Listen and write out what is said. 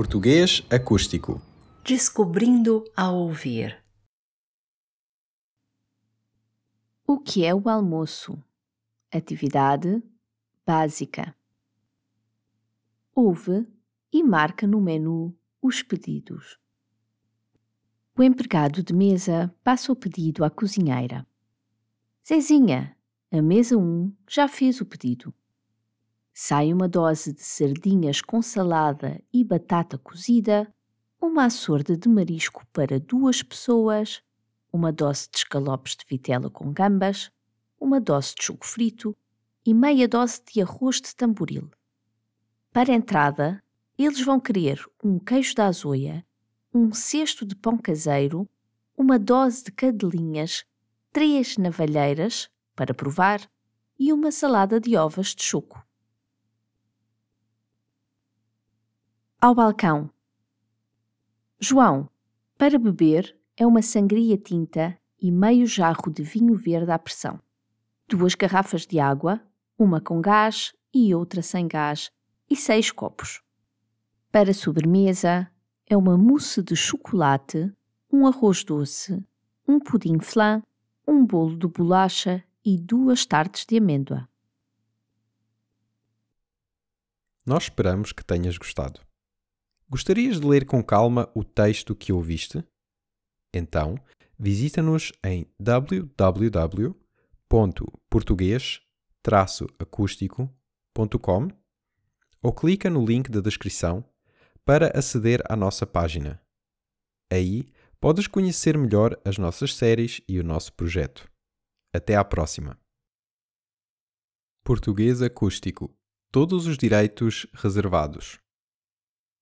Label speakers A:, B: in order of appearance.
A: Português acústico.
B: Descobrindo a ouvir.
C: O que é o almoço? Atividade básica. Ouve e marca no menu os pedidos. O empregado de mesa passa o pedido à cozinheira. Zezinha, a mesa 1 já fez o pedido. Sai uma dose de sardinhas com salada e batata cozida, uma açorda de marisco para duas pessoas, uma dose de escalopes de vitela com gambas, uma dose de choco frito e meia dose de arroz de tamboril. Para a entrada, eles vão querer um queijo da azoia, um cesto de pão caseiro, uma dose de cadelinhas, três navalheiras para provar e uma salada de ovas de choco. Ao balcão. João, para beber é uma sangria tinta e meio jarro de vinho verde à pressão. Duas garrafas de água, uma com gás e outra sem gás, e seis copos. Para sobremesa é uma mousse de chocolate, um arroz doce, um pudim flan, um bolo de bolacha e duas tartes de amêndoa.
A: Nós esperamos que tenhas gostado. Gostarias de ler com calma o texto que ouviste? Então, visita-nos em www.português-acústico.com ou clica no link da descrição para aceder à nossa página. Aí podes conhecer melhor as nossas séries e o nosso projeto. Até à próxima. Português Acústico. Todos os direitos reservados.